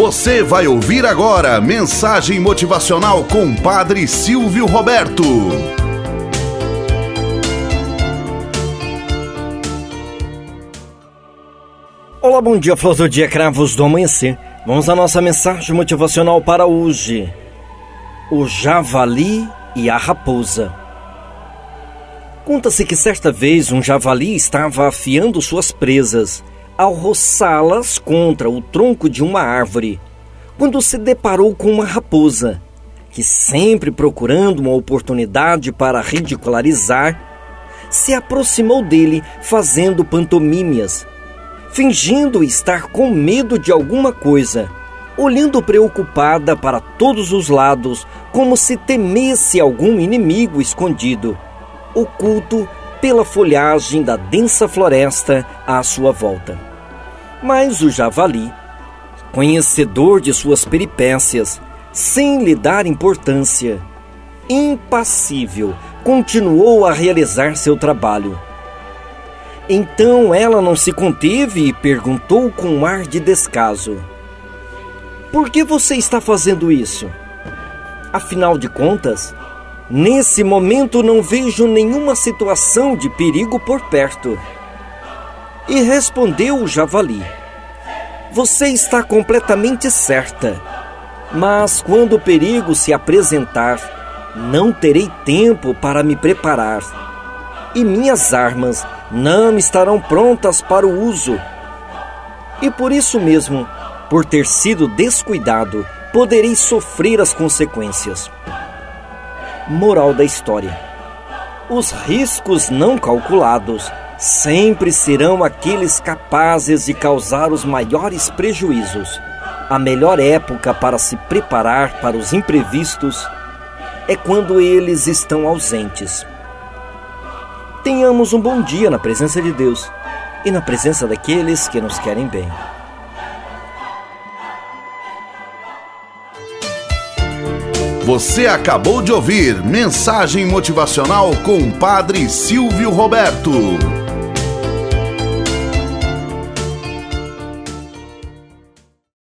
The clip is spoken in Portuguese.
Você vai ouvir agora mensagem motivacional com Padre Silvio Roberto. Olá, bom dia, flor do dia, cravos do amanhecer. Vamos à nossa mensagem motivacional para hoje. O javali e a raposa. Conta-se que certa vez um javali estava afiando suas presas ao roçá-las contra o tronco de uma árvore, quando se deparou com uma raposa, que sempre procurando uma oportunidade para ridicularizar, se aproximou dele fazendo pantomímias, fingindo estar com medo de alguma coisa, olhando preocupada para todos os lados, como se temesse algum inimigo escondido, oculto pela folhagem da densa floresta à sua volta. Mas o javali, conhecedor de suas peripécias, sem lhe dar importância, impassível, continuou a realizar seu trabalho. Então ela não se conteve e perguntou com um ar de descaso: Por que você está fazendo isso? Afinal de contas, nesse momento não vejo nenhuma situação de perigo por perto. E respondeu o javali: Você está completamente certa, mas quando o perigo se apresentar, não terei tempo para me preparar, e minhas armas não estarão prontas para o uso. E por isso mesmo, por ter sido descuidado, poderei sofrer as consequências. Moral da história: Os riscos não calculados sempre serão aqueles capazes de causar os maiores prejuízos. A melhor época para se preparar para os imprevistos é quando eles estão ausentes. Tenhamos um bom dia na presença de Deus e na presença daqueles que nos querem bem. Você acabou de ouvir Mensagem Motivacional com Padre Silvio Roberto.